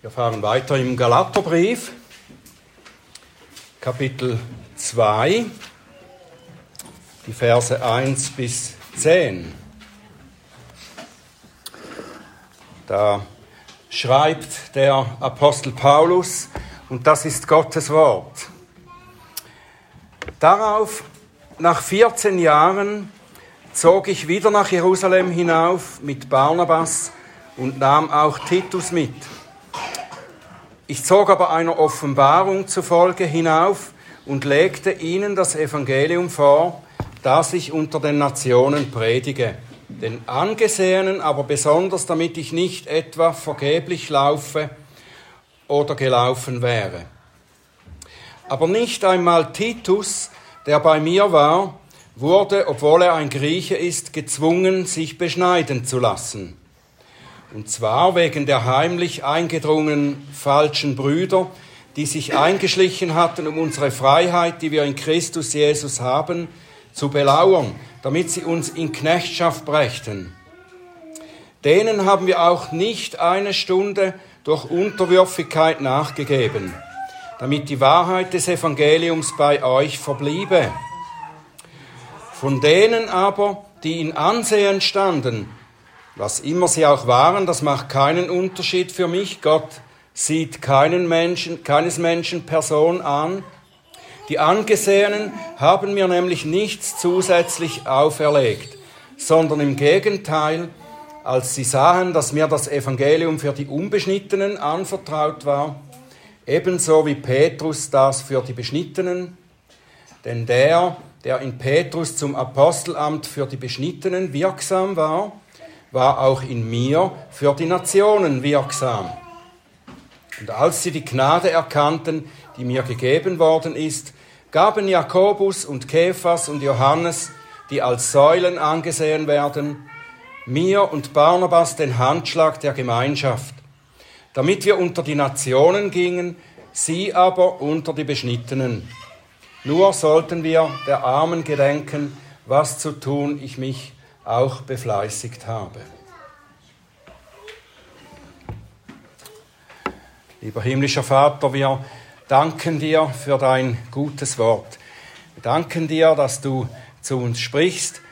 Wir fahren weiter im Galaterbrief, Kapitel 2, die Verse 1 bis 10. Da schreibt der Apostel Paulus, und das ist Gottes Wort. Darauf, nach 14 Jahren, zog ich wieder nach Jerusalem hinauf mit Barnabas und nahm auch Titus mit. Ich zog aber einer Offenbarung zufolge hinauf und legte ihnen das Evangelium vor, das ich unter den Nationen predige, den Angesehenen aber besonders, damit ich nicht etwa vergeblich laufe oder gelaufen wäre. Aber nicht einmal Titus, der bei mir war, wurde, obwohl er ein Grieche ist, gezwungen, sich beschneiden zu lassen. Und zwar wegen der heimlich eingedrungenen falschen Brüder, die sich eingeschlichen hatten, um unsere Freiheit, die wir in Christus Jesus haben, zu belauern, damit sie uns in Knechtschaft brächten. Denen haben wir auch nicht eine Stunde durch Unterwürfigkeit nachgegeben, damit die Wahrheit des Evangeliums bei euch verbliebe. Von denen aber, die in Ansehen standen, was immer sie auch waren, das macht keinen Unterschied für mich. Gott sieht keinen Menschen, keines Menschen Person an. Die Angesehenen haben mir nämlich nichts zusätzlich auferlegt, sondern im Gegenteil, als sie sahen, dass mir das Evangelium für die Unbeschnittenen anvertraut war, ebenso wie Petrus das für die Beschnittenen, denn der, der in Petrus zum Apostelamt für die Beschnittenen wirksam war, war auch in mir für die Nationen wirksam. Und als sie die Gnade erkannten, die mir gegeben worden ist, gaben Jakobus und Kephas und Johannes, die als Säulen angesehen werden, mir und Barnabas den Handschlag der Gemeinschaft, damit wir unter die Nationen gingen, sie aber unter die Beschnittenen. Nur sollten wir der Armen gedenken, was zu tun ich mich auch befleißigt habe. Lieber himmlischer Vater, wir danken dir für dein gutes Wort. Wir danken dir, dass du zu uns sprichst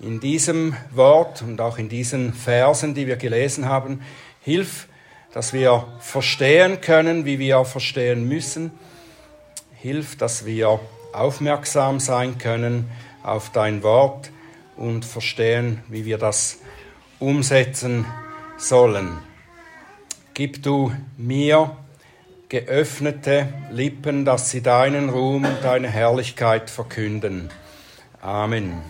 in diesem Wort und auch in diesen Versen, die wir gelesen haben. Hilf, dass wir verstehen können, wie wir verstehen müssen. Hilf, dass wir aufmerksam sein können auf dein Wort und verstehen, wie wir das umsetzen sollen. Gib du mir geöffnete Lippen, dass sie deinen Ruhm und deine Herrlichkeit verkünden. Amen.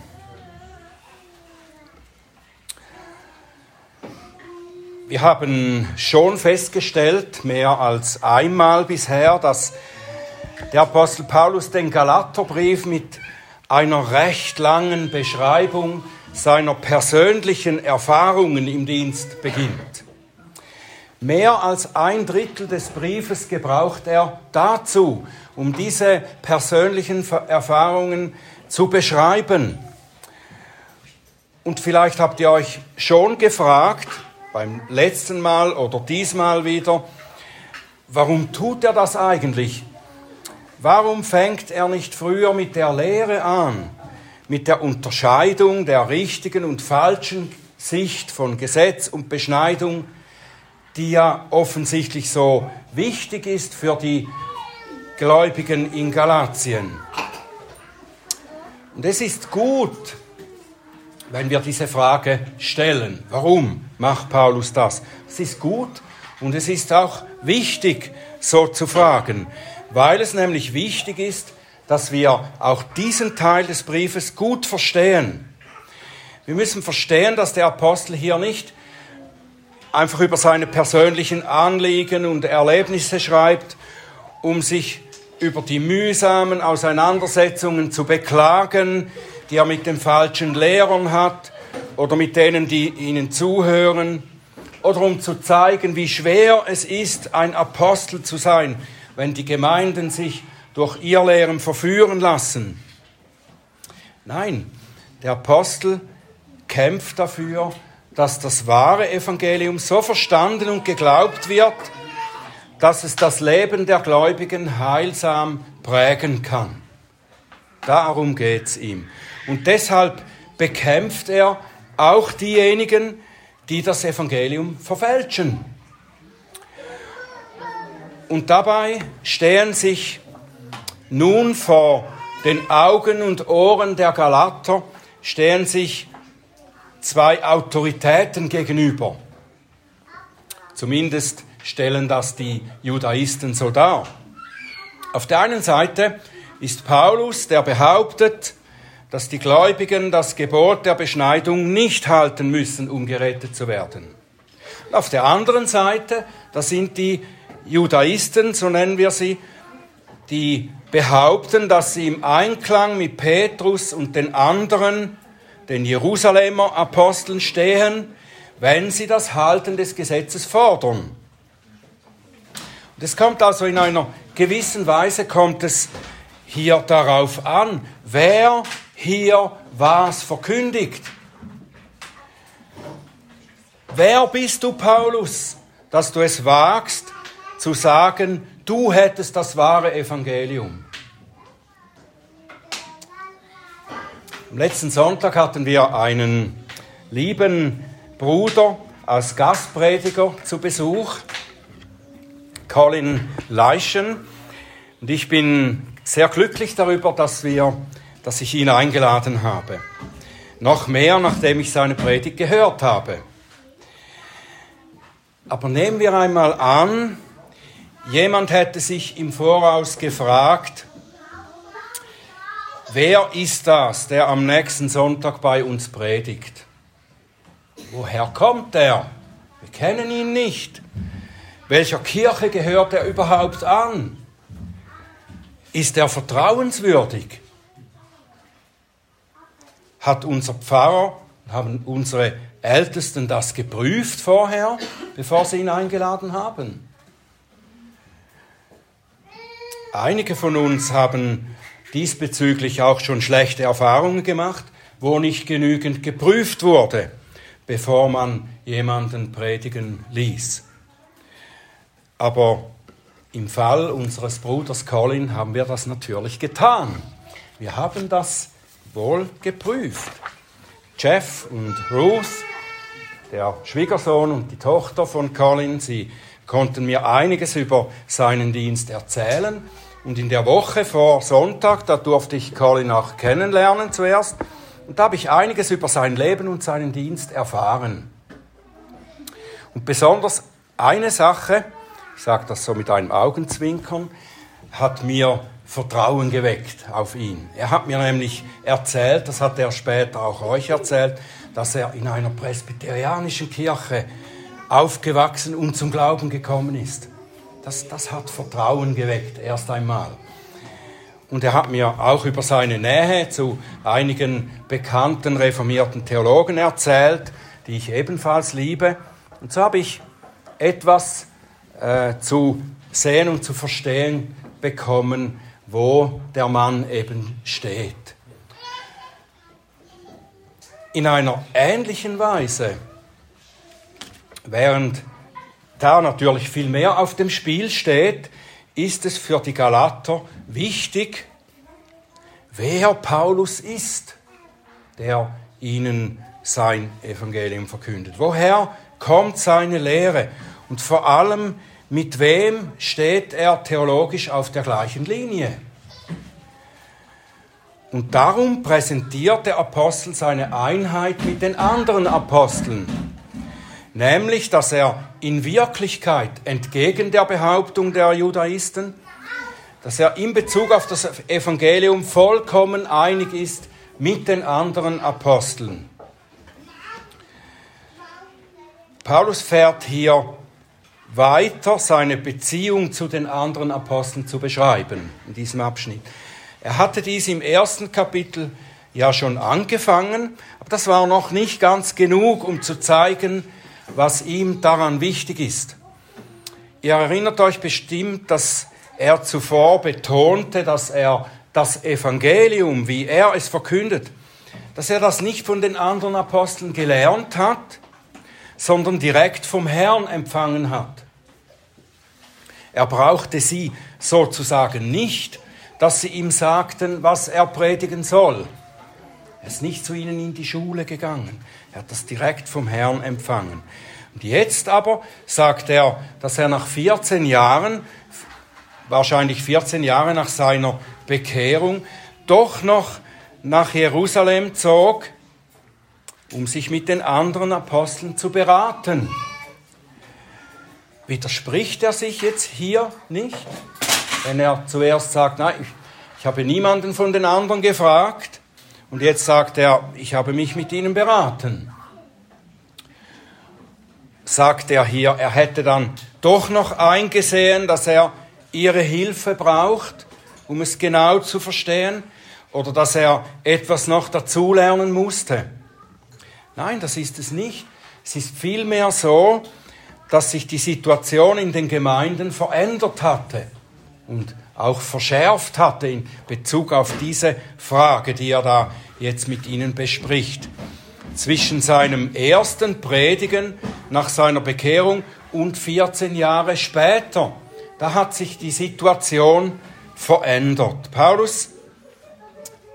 Wir haben schon festgestellt, mehr als einmal bisher, dass der Apostel Paulus den Galaterbrief mit einer recht langen Beschreibung seiner persönlichen Erfahrungen im Dienst beginnt. Mehr als ein Drittel des Briefes gebraucht er dazu, um diese persönlichen Erfahrungen zu beschreiben. Und vielleicht habt ihr euch schon gefragt, beim letzten Mal oder diesmal wieder, warum tut er das eigentlich? Warum fängt er nicht früher mit der Lehre an, mit der Unterscheidung der richtigen und falschen Sicht von Gesetz und Beschneidung, die ja offensichtlich so wichtig ist für die Gläubigen in Galatien? Und es ist gut, wenn wir diese Frage stellen. Warum macht Paulus das? Es ist gut und es ist auch wichtig, so zu fragen weil es nämlich wichtig ist, dass wir auch diesen Teil des Briefes gut verstehen. Wir müssen verstehen, dass der Apostel hier nicht einfach über seine persönlichen Anliegen und Erlebnisse schreibt, um sich über die mühsamen Auseinandersetzungen zu beklagen, die er mit den falschen Lehrern hat oder mit denen, die ihnen zuhören, oder um zu zeigen, wie schwer es ist, ein Apostel zu sein, wenn die Gemeinden sich durch ihr Lehren verführen lassen. Nein, der Apostel kämpft dafür, dass das wahre Evangelium so verstanden und geglaubt wird, dass es das Leben der Gläubigen heilsam prägen kann. Darum geht es ihm. Und deshalb bekämpft er auch diejenigen, die das Evangelium verfälschen. Und dabei stehen sich nun vor den Augen und Ohren der Galater stehen sich zwei Autoritäten gegenüber. Zumindest stellen das die Judaisten so dar. Auf der einen Seite ist Paulus, der behauptet, dass die Gläubigen das Gebot der Beschneidung nicht halten müssen, um gerettet zu werden. auf der anderen Seite, da sind die Judaisten, so nennen wir sie, die behaupten, dass sie im Einklang mit Petrus und den anderen, den Jerusalemer Aposteln stehen, wenn sie das Halten des Gesetzes fordern. Und es kommt also in einer gewissen Weise kommt es hier darauf an, wer hier was verkündigt. Wer bist du, Paulus, dass du es wagst zu sagen, du hättest das wahre Evangelium? Am letzten Sonntag hatten wir einen lieben Bruder als Gastprediger zu Besuch, Colin Leischen. Und ich bin sehr glücklich darüber, dass, wir, dass ich ihn eingeladen habe. Noch mehr, nachdem ich seine Predigt gehört habe. Aber nehmen wir einmal an, jemand hätte sich im Voraus gefragt, wer ist das, der am nächsten Sonntag bei uns predigt? Woher kommt er? Wir kennen ihn nicht. Welcher Kirche gehört er überhaupt an? Ist er vertrauenswürdig? Hat unser Pfarrer, haben unsere Ältesten das geprüft vorher, bevor sie ihn eingeladen haben? Einige von uns haben diesbezüglich auch schon schlechte Erfahrungen gemacht, wo nicht genügend geprüft wurde, bevor man jemanden predigen ließ. Aber im Fall unseres Bruders Colin haben wir das natürlich getan. Wir haben das wohl geprüft. Jeff und Ruth, der Schwiegersohn und die Tochter von Colin, sie konnten mir einiges über seinen Dienst erzählen. Und in der Woche vor Sonntag, da durfte ich Colin auch kennenlernen zuerst. Und da habe ich einiges über sein Leben und seinen Dienst erfahren. Und besonders eine Sache, ich sage das so mit einem Augenzwinkern, hat mir Vertrauen geweckt auf ihn. Er hat mir nämlich erzählt, das hat er später auch euch erzählt, dass er in einer presbyterianischen Kirche aufgewachsen und zum Glauben gekommen ist. Das, das hat Vertrauen geweckt, erst einmal. Und er hat mir auch über seine Nähe zu einigen bekannten reformierten Theologen erzählt, die ich ebenfalls liebe. Und so habe ich etwas äh, zu sehen und zu verstehen bekommen, wo der Mann eben steht. In einer ähnlichen Weise, während da natürlich viel mehr auf dem Spiel steht, ist es für die Galater wichtig, wer Paulus ist, der ihnen sein Evangelium verkündet. Woher kommt seine Lehre? Und vor allem, mit wem steht er theologisch auf der gleichen Linie? Und darum präsentiert der Apostel seine Einheit mit den anderen Aposteln, nämlich dass er in Wirklichkeit entgegen der Behauptung der Judaisten, dass er in Bezug auf das Evangelium vollkommen einig ist mit den anderen Aposteln. Paulus fährt hier weiter seine Beziehung zu den anderen Aposteln zu beschreiben in diesem Abschnitt. Er hatte dies im ersten Kapitel ja schon angefangen, aber das war noch nicht ganz genug, um zu zeigen, was ihm daran wichtig ist. Ihr erinnert euch bestimmt, dass er zuvor betonte, dass er das Evangelium, wie er es verkündet, dass er das nicht von den anderen Aposteln gelernt hat, sondern direkt vom Herrn empfangen hat. Er brauchte sie sozusagen nicht, dass sie ihm sagten, was er predigen soll. Er ist nicht zu ihnen in die Schule gegangen. Er hat das direkt vom Herrn empfangen. Und jetzt aber sagt er, dass er nach 14 Jahren, wahrscheinlich 14 Jahre nach seiner Bekehrung, doch noch nach Jerusalem zog, um sich mit den anderen Aposteln zu beraten. Widerspricht er sich jetzt hier nicht, wenn er zuerst sagt, nein, ich, ich habe niemanden von den anderen gefragt und jetzt sagt er, ich habe mich mit ihnen beraten? Sagt er hier, er hätte dann doch noch eingesehen, dass er ihre Hilfe braucht, um es genau zu verstehen, oder dass er etwas noch dazulernen musste. Nein, das ist es nicht. Es ist vielmehr so, dass sich die Situation in den Gemeinden verändert hatte und auch verschärft hatte in Bezug auf diese Frage, die er da jetzt mit ihnen bespricht. Zwischen seinem ersten Predigen nach seiner Bekehrung und 14 Jahre später, da hat sich die Situation verändert. Paulus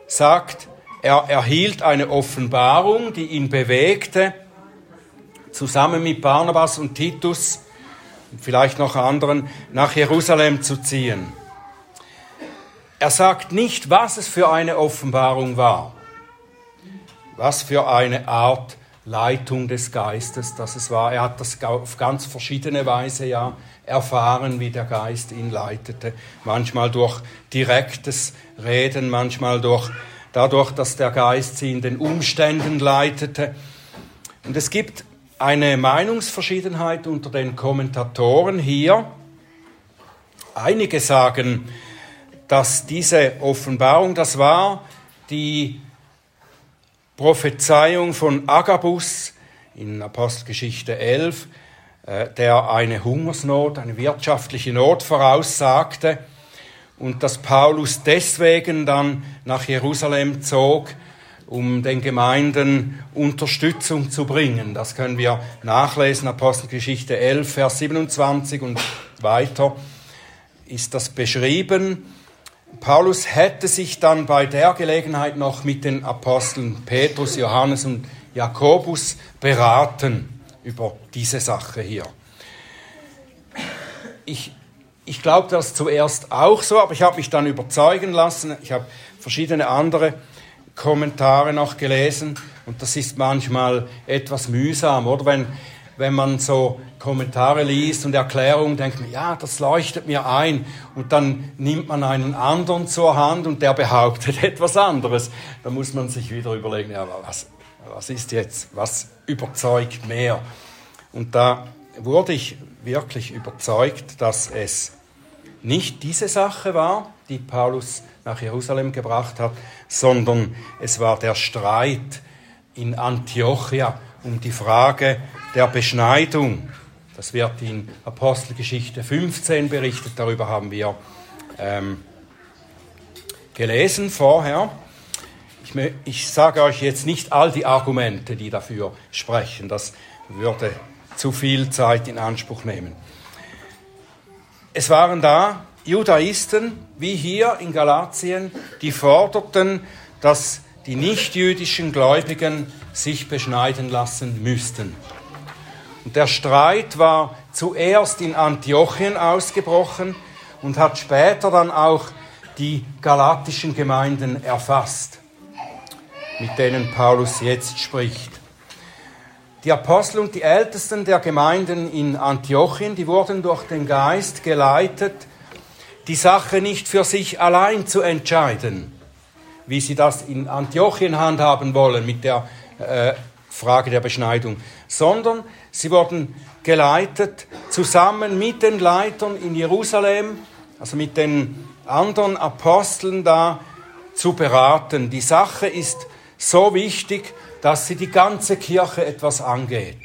sagt, er erhielt eine Offenbarung, die ihn bewegte, zusammen mit Barnabas und Titus und vielleicht noch anderen nach Jerusalem zu ziehen. Er sagt nicht, was es für eine Offenbarung war, was für eine Art Leitung des Geistes das es war. Er hat das auf ganz verschiedene Weise ja erfahren, wie der Geist ihn leitete. Manchmal durch direktes Reden, manchmal durch, dadurch, dass der Geist sie in den Umständen leitete. Und es gibt eine Meinungsverschiedenheit unter den Kommentatoren hier. Einige sagen, dass diese Offenbarung, das war die Prophezeiung von Agabus in Apostelgeschichte 11, äh, der eine Hungersnot, eine wirtschaftliche Not voraussagte und dass Paulus deswegen dann nach Jerusalem zog, um den Gemeinden Unterstützung zu bringen. Das können wir nachlesen, Apostelgeschichte 11, Vers 27 und weiter ist das beschrieben. Paulus hätte sich dann bei der Gelegenheit noch mit den Aposteln Petrus, Johannes und Jakobus beraten über diese Sache hier. Ich, ich glaube das zuerst auch so, aber ich habe mich dann überzeugen lassen. Ich habe verschiedene andere Kommentare noch gelesen und das ist manchmal etwas mühsam, oder wenn, wenn man so Kommentare liest und Erklärungen, denkt man, ja, das leuchtet mir ein und dann nimmt man einen anderen zur Hand und der behauptet etwas anderes. Da muss man sich wieder überlegen, ja, was, was ist jetzt, was überzeugt mehr? Und da wurde ich wirklich überzeugt, dass es nicht diese Sache war, die Paulus nach Jerusalem gebracht hat, sondern es war der Streit in Antiochia um die Frage der Beschneidung. Das wird in Apostelgeschichte 15 berichtet, darüber haben wir ähm, gelesen vorher. Ich, ich sage euch jetzt nicht all die Argumente, die dafür sprechen, das würde zu viel Zeit in Anspruch nehmen. Es waren da Judaisten, wie hier in Galatien, die forderten, dass die nichtjüdischen Gläubigen sich beschneiden lassen müssten. Und der Streit war zuerst in Antiochien ausgebrochen und hat später dann auch die galatischen Gemeinden erfasst, mit denen Paulus jetzt spricht. Die Apostel und die Ältesten der Gemeinden in Antiochien, die wurden durch den Geist geleitet, die Sache nicht für sich allein zu entscheiden, wie sie das in Antiochien handhaben wollen mit der äh, Frage der Beschneidung, sondern sie wurden geleitet zusammen mit den Leitern in Jerusalem, also mit den anderen Aposteln da zu beraten. Die Sache ist so wichtig, dass sie die ganze Kirche etwas angeht.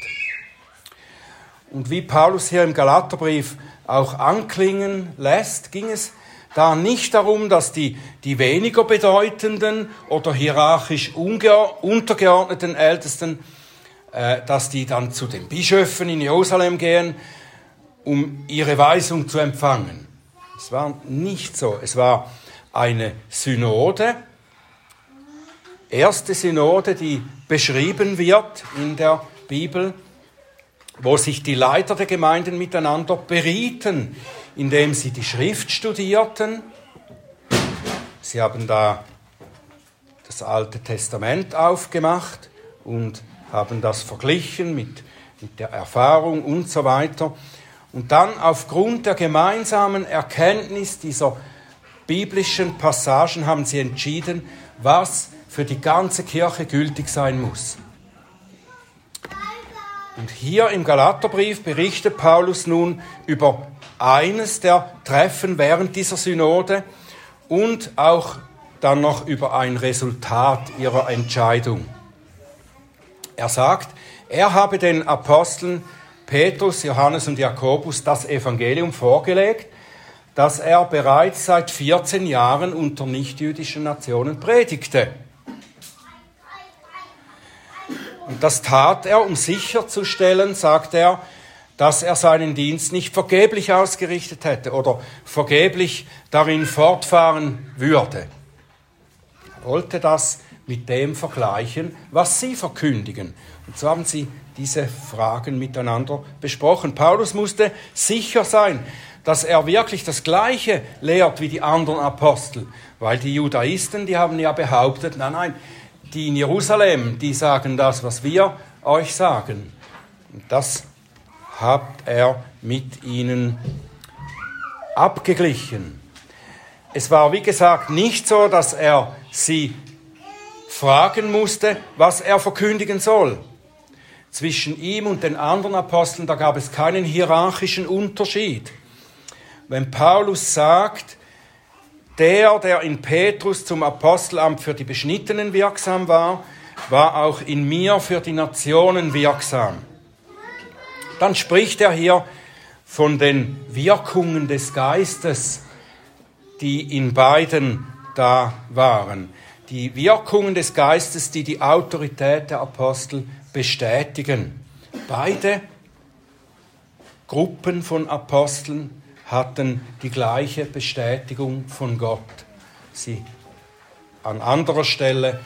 Und wie Paulus hier im Galaterbrief auch anklingen lässt, ging es da nicht darum, dass die, die weniger bedeutenden oder hierarchisch untergeordneten Ältesten, dass die dann zu den Bischöfen in Jerusalem gehen um ihre Weisung zu empfangen. Es war nicht so. Es war eine Synode, erste Synode, die beschrieben wird in der Bibel, wo sich die Leiter der Gemeinden miteinander berieten, indem sie die Schrift studierten. Sie haben da das Alte Testament aufgemacht und haben das verglichen mit, mit der Erfahrung und so weiter. Und dann aufgrund der gemeinsamen Erkenntnis dieser biblischen Passagen haben sie entschieden, was für die ganze Kirche gültig sein muss. Und hier im Galaterbrief berichtet Paulus nun über eines der Treffen während dieser Synode und auch dann noch über ein Resultat ihrer Entscheidung. Er sagt, er habe den Aposteln Petrus, Johannes und Jakobus das Evangelium vorgelegt, das er bereits seit 14 Jahren unter nichtjüdischen Nationen predigte. Und das tat er, um sicherzustellen, sagt er, dass er seinen Dienst nicht vergeblich ausgerichtet hätte oder vergeblich darin fortfahren würde. Er wollte das mit dem vergleichen, was sie verkündigen. Und so haben sie diese Fragen miteinander besprochen. Paulus musste sicher sein, dass er wirklich das Gleiche lehrt wie die anderen Apostel, weil die Judaisten, die haben ja behauptet, nein, nein, die in Jerusalem, die sagen das, was wir euch sagen. Und das hat er mit ihnen abgeglichen. Es war, wie gesagt, nicht so, dass er sie fragen musste, was er verkündigen soll. Zwischen ihm und den anderen Aposteln, da gab es keinen hierarchischen Unterschied. Wenn Paulus sagt, der, der in Petrus zum Apostelamt für die Beschnittenen wirksam war, war auch in mir für die Nationen wirksam. Dann spricht er hier von den Wirkungen des Geistes, die in beiden da waren. Die Wirkungen des Geistes, die die Autorität der Apostel bestätigen. Beide Gruppen von Aposteln hatten die gleiche Bestätigung von Gott. Sie an anderer Stelle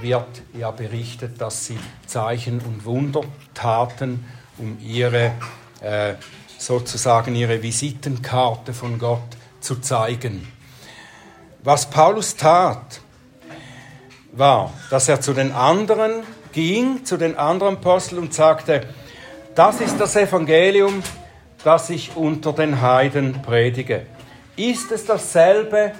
wird ja berichtet, dass sie Zeichen und Wunder taten, um ihre äh, sozusagen ihre Visitenkarte von Gott zu zeigen. Was Paulus tat, war, dass er zu den anderen ging, zu den anderen Aposteln und sagte, das ist das Evangelium, das ich unter den Heiden predige. Ist es dasselbe?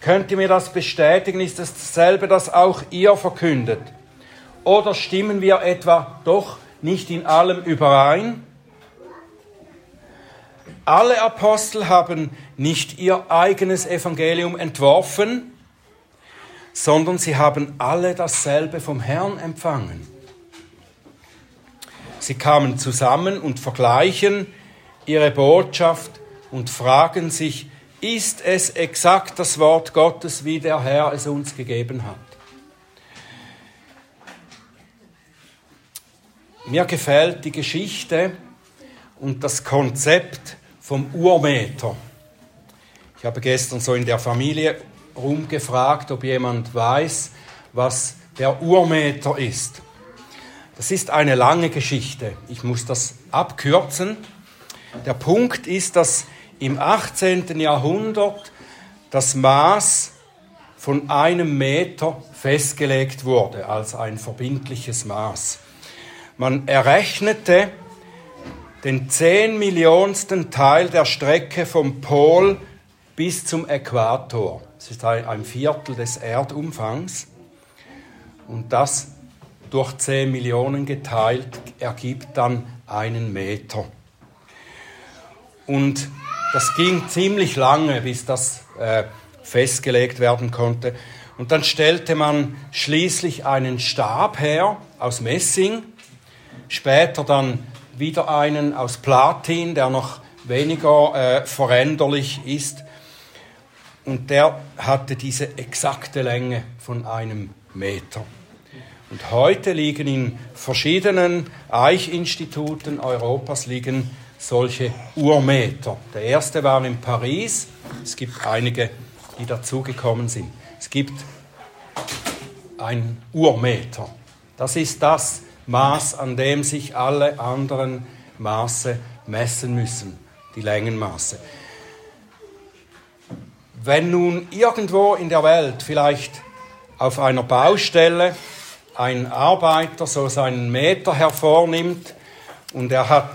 Könnt ihr mir das bestätigen? Ist es dasselbe, das auch ihr verkündet? Oder stimmen wir etwa doch nicht in allem überein? Alle Apostel haben nicht ihr eigenes Evangelium entworfen, sondern sie haben alle dasselbe vom Herrn empfangen. Sie kamen zusammen und vergleichen ihre Botschaft und fragen sich, ist es exakt das Wort Gottes, wie der Herr es uns gegeben hat? Mir gefällt die Geschichte und das Konzept vom Urmeter. Ich habe gestern so in der Familie rumgefragt, ob jemand weiß, was der Urmeter ist. Das ist eine lange Geschichte. Ich muss das abkürzen. Der Punkt ist, dass im 18. Jahrhundert das Maß von einem Meter festgelegt wurde als ein verbindliches Maß. Man errechnete den zehn Millionsten Teil der Strecke vom Pol bis zum Äquator. Das ist ein Viertel des Erdumfangs. Und das durch 10 Millionen geteilt ergibt dann einen Meter. Und das ging ziemlich lange, bis das äh, festgelegt werden konnte. Und dann stellte man schließlich einen Stab her aus Messing, später dann wieder einen aus Platin, der noch weniger äh, veränderlich ist. Und der hatte diese exakte Länge von einem Meter. Und heute liegen in verschiedenen Eichinstituten Europas liegen solche Urmeter. Der erste war in Paris. Es gibt einige, die dazugekommen sind. Es gibt ein Urmeter. Das ist das Maß, an dem sich alle anderen Maße messen müssen, die Längenmaße. Wenn nun irgendwo in der Welt, vielleicht auf einer Baustelle, ein Arbeiter so seinen Meter hervornimmt und er hat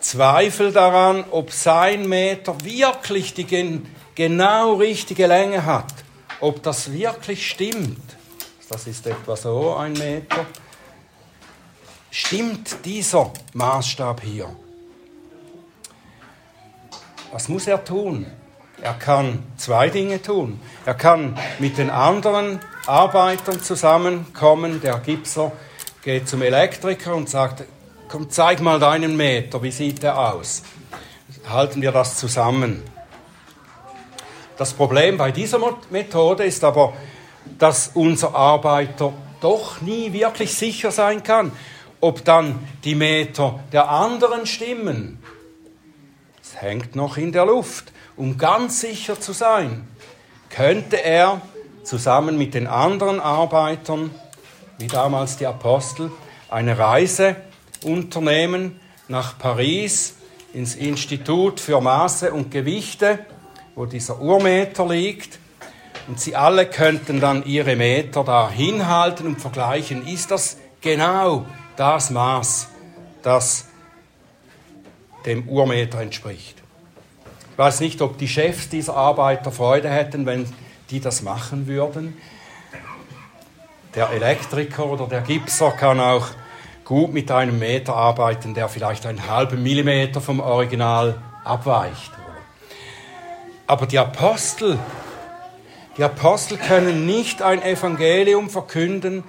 Zweifel daran, ob sein Meter wirklich die genau richtige Länge hat, ob das wirklich stimmt. Das ist etwa so ein Meter. Stimmt dieser Maßstab hier? Was muss er tun? Er kann zwei Dinge tun. Er kann mit den anderen Arbeitern zusammenkommen. Der Gipser geht zum Elektriker und sagt, komm, zeig mal deinen Meter, wie sieht der aus? Halten wir das zusammen. Das Problem bei dieser Methode ist aber, dass unser Arbeiter doch nie wirklich sicher sein kann, ob dann die Meter der anderen stimmen. Es hängt noch in der Luft. Um ganz sicher zu sein, könnte er zusammen mit den anderen Arbeitern, wie damals die Apostel, eine Reise unternehmen nach Paris ins Institut für Maße und Gewichte, wo dieser Urmeter liegt. Und sie alle könnten dann ihre Meter da hinhalten und vergleichen, ist das genau das Maß, das dem Urmeter entspricht. Ich weiß nicht, ob die Chefs dieser Arbeiter Freude hätten, wenn die das machen würden. Der Elektriker oder der Gipser kann auch gut mit einem Meter arbeiten, der vielleicht einen halben Millimeter vom Original abweicht. Aber die Apostel, die Apostel können nicht ein Evangelium verkünden,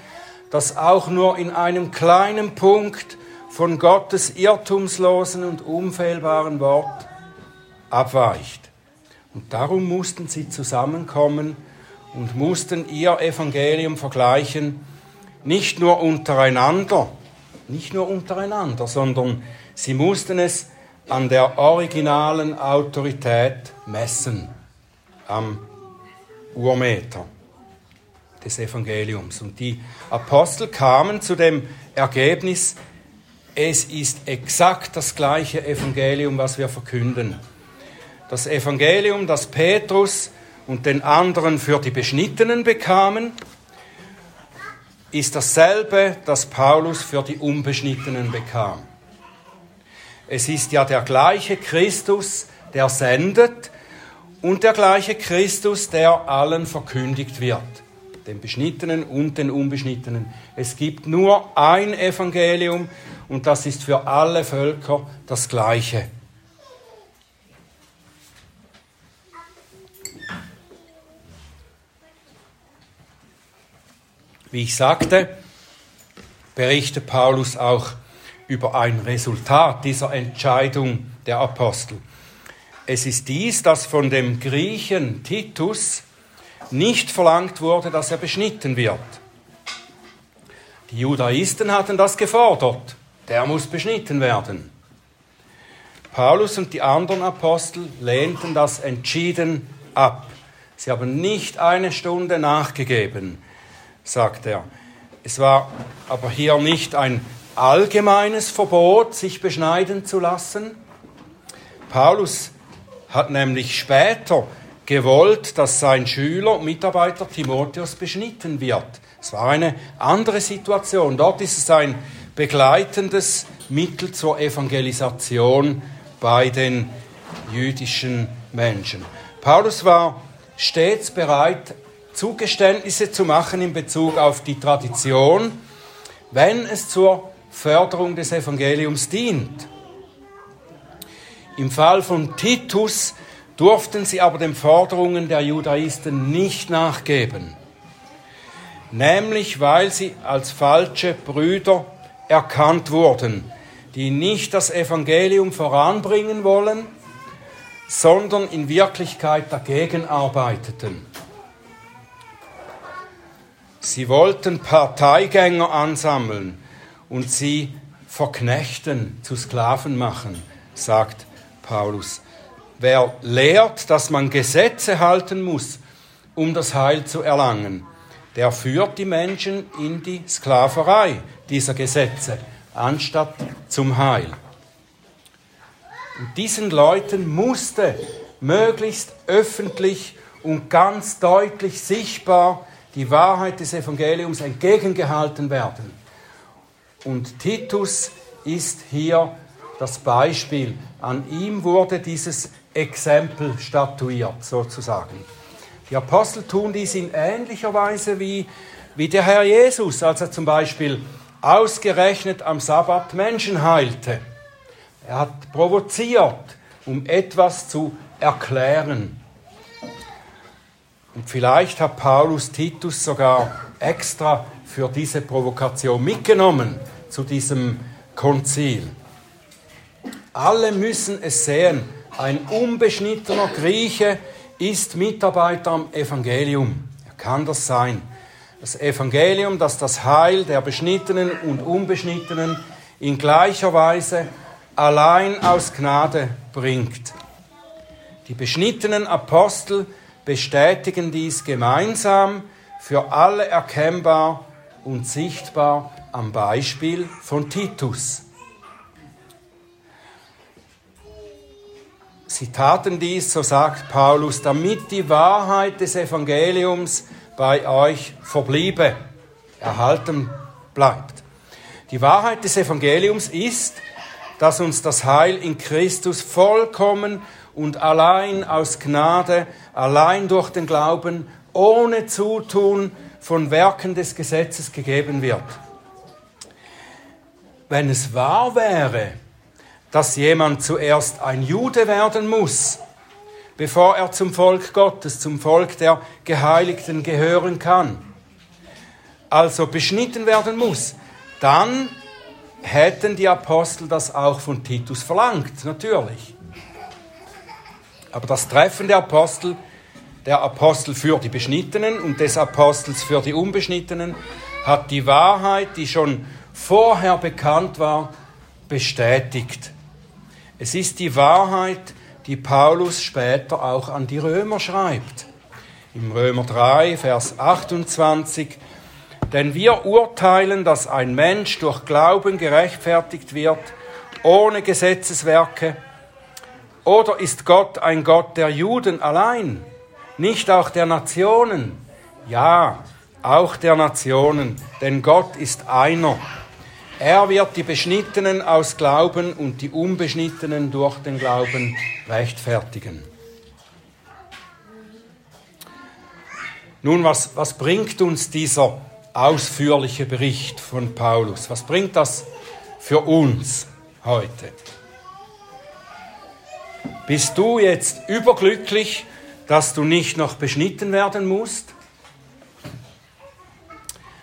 das auch nur in einem kleinen Punkt von Gottes irrtumslosen und unfehlbaren Wort abweicht. Und darum mussten sie zusammenkommen und mussten ihr Evangelium vergleichen, nicht nur untereinander, nicht nur untereinander, sondern sie mussten es an der originalen Autorität messen, am Urmeter des Evangeliums. Und die Apostel kamen zu dem Ergebnis, es ist exakt das gleiche Evangelium, was wir verkünden. Das Evangelium, das Petrus und den anderen für die Beschnittenen bekamen, ist dasselbe, das Paulus für die Unbeschnittenen bekam. Es ist ja der gleiche Christus, der sendet und der gleiche Christus, der allen verkündigt wird den Beschnittenen und den Unbeschnittenen. Es gibt nur ein Evangelium und das ist für alle Völker das gleiche. Wie ich sagte, berichtet Paulus auch über ein Resultat dieser Entscheidung der Apostel. Es ist dies, dass von dem Griechen Titus nicht verlangt wurde, dass er beschnitten wird. Die Judaisten hatten das gefordert. Der muss beschnitten werden. Paulus und die anderen Apostel lehnten das entschieden ab. Sie haben nicht eine Stunde nachgegeben, sagt er. Es war aber hier nicht ein allgemeines Verbot, sich beschneiden zu lassen. Paulus hat nämlich später gewollt, dass sein Schüler, Mitarbeiter Timotheus beschnitten wird. Es war eine andere Situation. Dort ist es ein begleitendes Mittel zur Evangelisation bei den jüdischen Menschen. Paulus war stets bereit, Zugeständnisse zu machen in Bezug auf die Tradition, wenn es zur Förderung des Evangeliums dient. Im Fall von Titus durften sie aber den Forderungen der Judaisten nicht nachgeben, nämlich weil sie als falsche Brüder erkannt wurden, die nicht das Evangelium voranbringen wollen, sondern in Wirklichkeit dagegen arbeiteten. Sie wollten Parteigänger ansammeln und sie verknechten, zu Sklaven machen. sagt Paulus. Wer lehrt, dass man Gesetze halten muss, um das Heil zu erlangen, der führt die Menschen in die Sklaverei dieser Gesetze, anstatt zum Heil. Und diesen Leuten musste möglichst öffentlich und ganz deutlich sichtbar die Wahrheit des Evangeliums entgegengehalten werden. Und Titus ist hier das Beispiel. An ihm wurde dieses Exempel statuiert, sozusagen. Die Apostel tun dies in ähnlicher Weise wie, wie der Herr Jesus, als er zum Beispiel ausgerechnet am Sabbat Menschen heilte. Er hat provoziert, um etwas zu erklären. Und vielleicht hat Paulus Titus sogar extra für diese Provokation mitgenommen zu diesem Konzil. Alle müssen es sehen. Ein unbeschnittener Grieche ist Mitarbeiter am Evangelium. Er kann das sein. Das Evangelium, das das Heil der Beschnittenen und Unbeschnittenen in gleicher Weise allein aus Gnade bringt. Die beschnittenen Apostel bestätigen dies gemeinsam für alle erkennbar und sichtbar am Beispiel von Titus. Sie taten dies, so sagt Paulus, damit die Wahrheit des Evangeliums bei euch verbliebe, erhalten bleibt. Die Wahrheit des Evangeliums ist, dass uns das Heil in Christus vollkommen und allein aus Gnade, allein durch den Glauben, ohne Zutun von Werken des Gesetzes gegeben wird. Wenn es wahr wäre, dass jemand zuerst ein Jude werden muss, bevor er zum Volk Gottes, zum Volk der Geheiligten gehören kann, also beschnitten werden muss, dann hätten die Apostel das auch von Titus verlangt, natürlich. Aber das Treffen der Apostel, der Apostel für die Beschnittenen und des Apostels für die Unbeschnittenen, hat die Wahrheit, die schon vorher bekannt war, bestätigt. Es ist die Wahrheit, die Paulus später auch an die Römer schreibt. Im Römer 3, Vers 28, denn wir urteilen, dass ein Mensch durch Glauben gerechtfertigt wird, ohne Gesetzeswerke, oder ist Gott ein Gott der Juden allein, nicht auch der Nationen? Ja, auch der Nationen, denn Gott ist einer. Er wird die Beschnittenen aus Glauben und die Unbeschnittenen durch den Glauben rechtfertigen. Nun, was, was bringt uns dieser ausführliche Bericht von Paulus? Was bringt das für uns heute? Bist du jetzt überglücklich, dass du nicht noch beschnitten werden musst?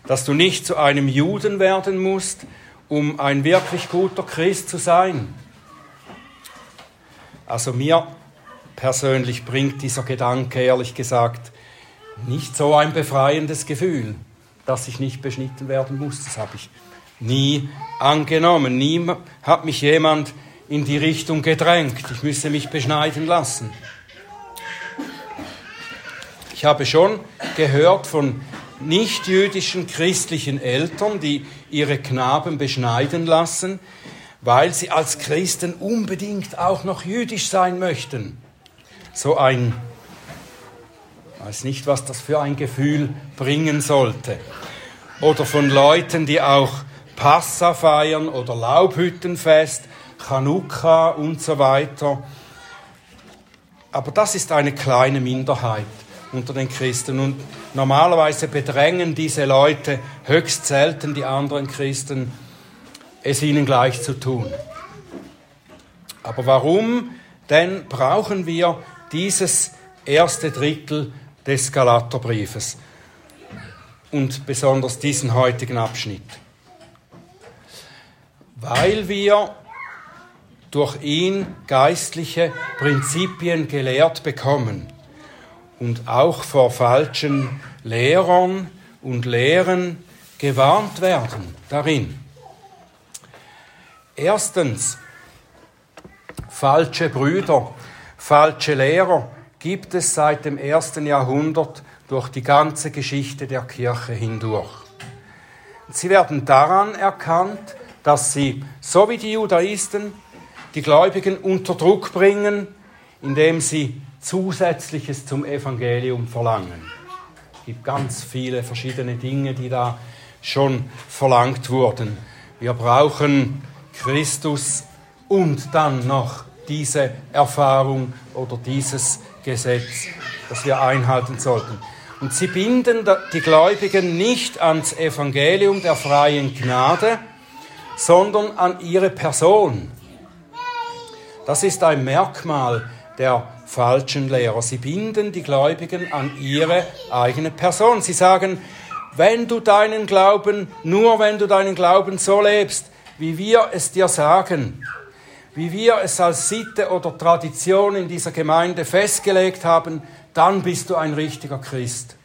Dass du nicht zu einem Juden werden musst, um ein wirklich guter Christ zu sein? Also mir persönlich bringt dieser Gedanke, ehrlich gesagt, nicht so ein befreiendes Gefühl, dass ich nicht beschnitten werden muss. Das habe ich nie angenommen. Nie hat mich jemand in die Richtung gedrängt. Ich müsse mich beschneiden lassen. Ich habe schon gehört von nichtjüdischen christlichen Eltern, die ihre Knaben beschneiden lassen, weil sie als Christen unbedingt auch noch jüdisch sein möchten. So ein, weiß nicht, was das für ein Gefühl bringen sollte. Oder von Leuten, die auch Passa feiern oder Laubhüttenfest Chanukka und so weiter. Aber das ist eine kleine Minderheit unter den Christen und normalerweise bedrängen diese Leute höchst selten die anderen Christen, es ihnen gleich zu tun. Aber warum denn brauchen wir dieses erste Drittel des Galaterbriefes und besonders diesen heutigen Abschnitt? Weil wir durch ihn geistliche Prinzipien gelehrt bekommen und auch vor falschen Lehrern und Lehren gewarnt werden darin. Erstens, falsche Brüder, falsche Lehrer gibt es seit dem ersten Jahrhundert durch die ganze Geschichte der Kirche hindurch. Sie werden daran erkannt, dass sie, so wie die Judaisten, die Gläubigen unter Druck bringen, indem sie Zusätzliches zum Evangelium verlangen. Es gibt ganz viele verschiedene Dinge, die da schon verlangt wurden. Wir brauchen Christus und dann noch diese Erfahrung oder dieses Gesetz, das wir einhalten sollten. Und sie binden die Gläubigen nicht ans Evangelium der freien Gnade, sondern an ihre Person. Das ist ein Merkmal der falschen Lehrer. Sie binden die Gläubigen an ihre eigene Person. Sie sagen, wenn du deinen Glauben, nur wenn du deinen Glauben so lebst, wie wir es dir sagen, wie wir es als Sitte oder Tradition in dieser Gemeinde festgelegt haben, dann bist du ein richtiger Christ.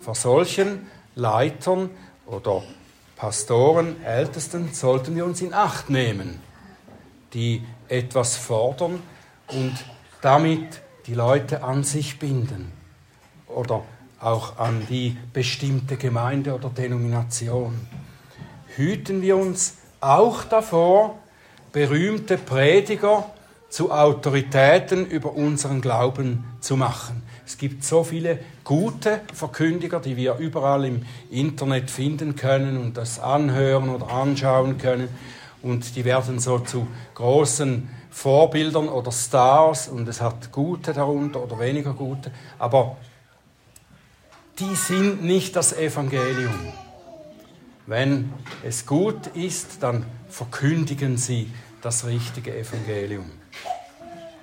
Vor solchen Leitern oder Pastoren, Ältesten sollten wir uns in Acht nehmen, die etwas fordern und damit die Leute an sich binden oder auch an die bestimmte Gemeinde oder Denomination. Hüten wir uns auch davor, berühmte Prediger zu Autoritäten über unseren Glauben zu machen. Es gibt so viele gute Verkündiger, die wir überall im Internet finden können und das anhören oder anschauen können. Und die werden so zu großen Vorbildern oder Stars und es hat gute darunter oder weniger gute. Aber die sind nicht das Evangelium. Wenn es gut ist, dann verkündigen sie das richtige Evangelium.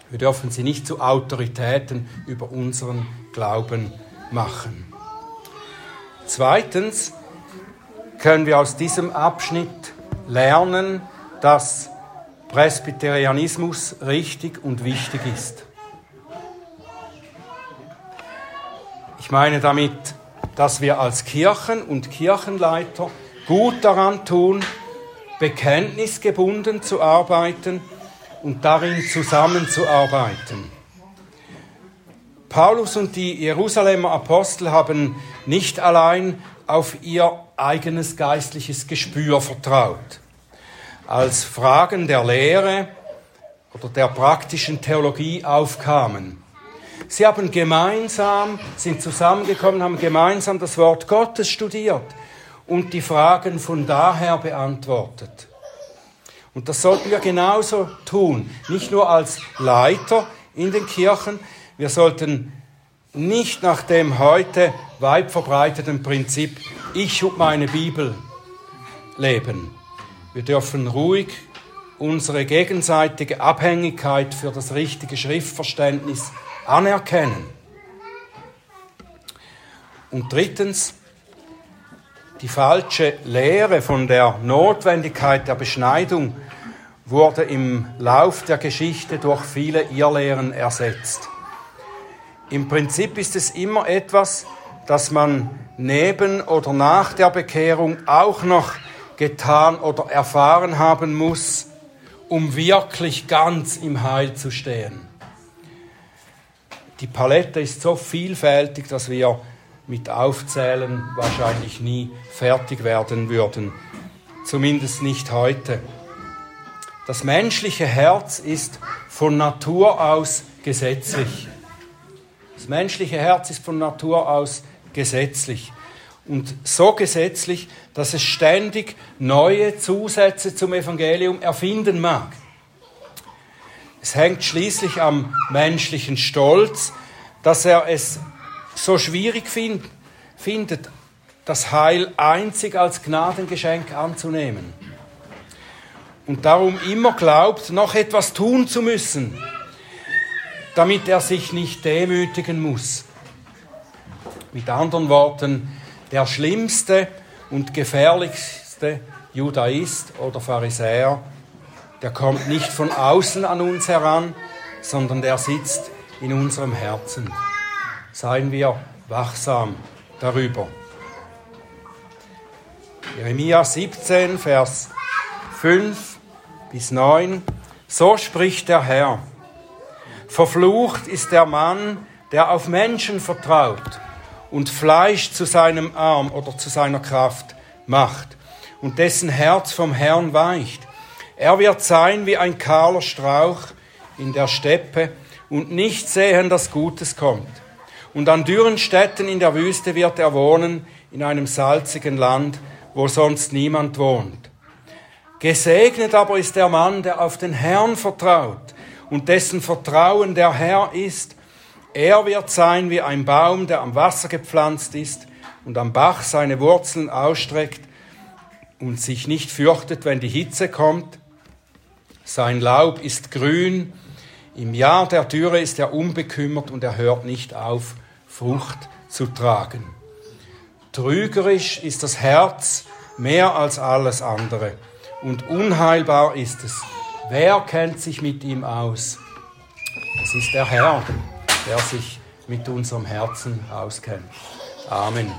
Wir dürfen sie nicht zu Autoritäten über unseren Glauben machen. Zweitens können wir aus diesem Abschnitt lernen, dass Presbyterianismus richtig und wichtig ist. Ich meine damit, dass wir als Kirchen und Kirchenleiter gut daran tun, bekenntnisgebunden zu arbeiten und darin zusammenzuarbeiten. Paulus und die Jerusalemer Apostel haben nicht allein auf ihr eigenes geistliches Gespür vertraut. Als Fragen der Lehre oder der praktischen Theologie aufkamen. Sie haben gemeinsam, sind zusammengekommen, haben gemeinsam das Wort Gottes studiert und die Fragen von daher beantwortet. Und das sollten wir genauso tun, nicht nur als Leiter in den Kirchen, wir sollten nicht nach dem heute weit verbreiteten Prinzip, ich und meine Bibel leben. Wir dürfen ruhig unsere gegenseitige Abhängigkeit für das richtige Schriftverständnis anerkennen. Und drittens, die falsche Lehre von der Notwendigkeit der Beschneidung wurde im Lauf der Geschichte durch viele Irrlehren ersetzt. Im Prinzip ist es immer etwas, das man neben oder nach der Bekehrung auch noch getan oder erfahren haben muss, um wirklich ganz im Heil zu stehen. Die Palette ist so vielfältig, dass wir mit Aufzählen wahrscheinlich nie fertig werden würden. Zumindest nicht heute. Das menschliche Herz ist von Natur aus gesetzlich. Das menschliche Herz ist von Natur aus gesetzlich. Und so gesetzlich, dass es ständig neue Zusätze zum Evangelium erfinden mag. Es hängt schließlich am menschlichen Stolz, dass er es so schwierig find, findet, das Heil einzig als Gnadengeschenk anzunehmen. Und darum immer glaubt, noch etwas tun zu müssen, damit er sich nicht demütigen muss. Mit anderen Worten, der schlimmste und gefährlichste Judaist oder Pharisäer, der kommt nicht von außen an uns heran, sondern der sitzt in unserem Herzen seien wir wachsam darüber. Jeremia 17, Vers 5 bis 9 So spricht der Herr. Verflucht ist der Mann, der auf Menschen vertraut und Fleisch zu seinem Arm oder zu seiner Kraft macht und dessen Herz vom Herrn weicht. Er wird sein wie ein kahler Strauch in der Steppe und nicht sehen, dass Gutes kommt. Und an dürren Städten in der Wüste wird er wohnen, in einem salzigen Land, wo sonst niemand wohnt. Gesegnet aber ist der Mann, der auf den Herrn vertraut und dessen Vertrauen der Herr ist. Er wird sein wie ein Baum, der am Wasser gepflanzt ist und am Bach seine Wurzeln ausstreckt und sich nicht fürchtet, wenn die Hitze kommt. Sein Laub ist grün, im Jahr der Dürre ist er unbekümmert und er hört nicht auf, Frucht zu tragen. Trügerisch ist das Herz mehr als alles andere und unheilbar ist es. Wer kennt sich mit ihm aus? Es ist der Herr, der sich mit unserem Herzen auskennt. Amen.